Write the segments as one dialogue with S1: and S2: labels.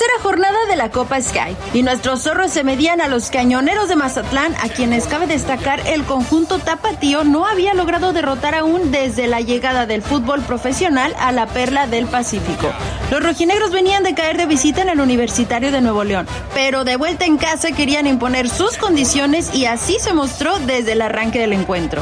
S1: Tercera jornada de la Copa Sky y nuestros zorros se medían a los cañoneros de Mazatlán, a quienes cabe destacar el conjunto tapatío no había logrado derrotar aún desde la llegada del fútbol profesional a la perla del Pacífico. Los rojinegros venían de caer de visita en el Universitario de Nuevo León, pero de vuelta en casa querían imponer sus condiciones y así se mostró desde el arranque del encuentro.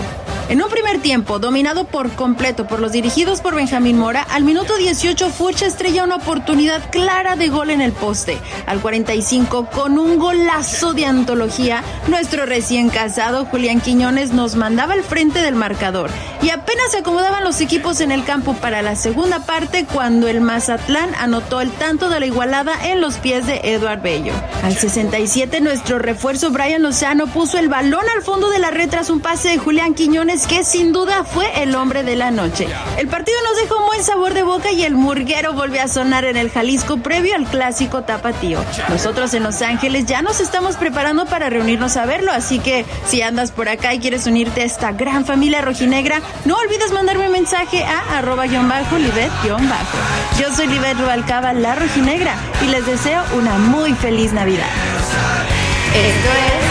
S1: En un primer tiempo, dominado por completo por los dirigidos por Benjamín Mora, al minuto 18 Furcha estrella una oportunidad clara de gol en el poste. Al 45, con un golazo de antología, nuestro recién casado Julián Quiñones nos mandaba al frente del marcador. Y apenas se acomodaban los equipos en el campo para la segunda parte cuando el Mazatlán anotó el tanto de la igualada en los pies de Eduard Bello. Al 67, nuestro refuerzo Brian Lozano puso el balón al fondo de la red tras un pase de Julián Quiñones que sin duda fue el hombre de la noche. El partido nos dejó un buen sabor de boca y el murguero volvió a sonar en el Jalisco previo al clásico tapatío. Nosotros en Los Ángeles ya nos estamos preparando para reunirnos a verlo, así que si andas por acá y quieres unirte a esta gran familia rojinegra, no olvides mandarme un mensaje a arroba bajo libet bajo. Yo soy Libet Rubalcaba, la rojinegra, y les deseo una muy feliz Navidad. Esto es.